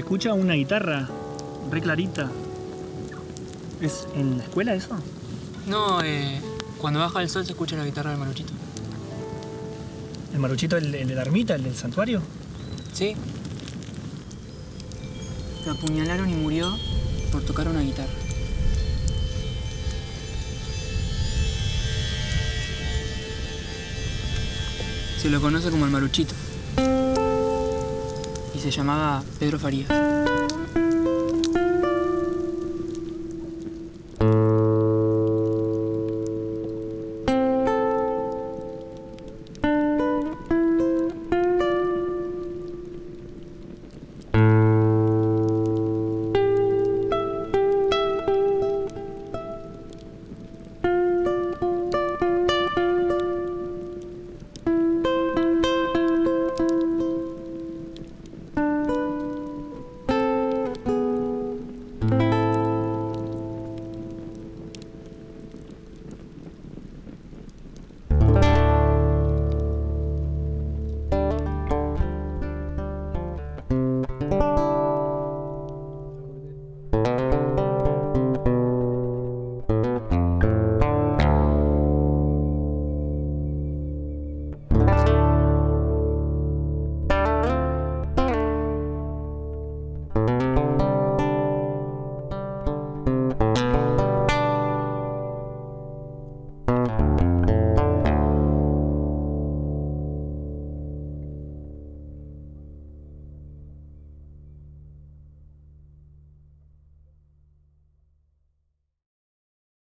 Se escucha una guitarra re clarita. ¿Es en la escuela eso? No, eh, cuando baja el sol se escucha la guitarra del maruchito. ¿El maruchito, el, el de la ermita, el del santuario? Sí. Lo apuñalaron y murió por tocar una guitarra. Se lo conoce como el maruchito. Y se llamaba Pedro Farías.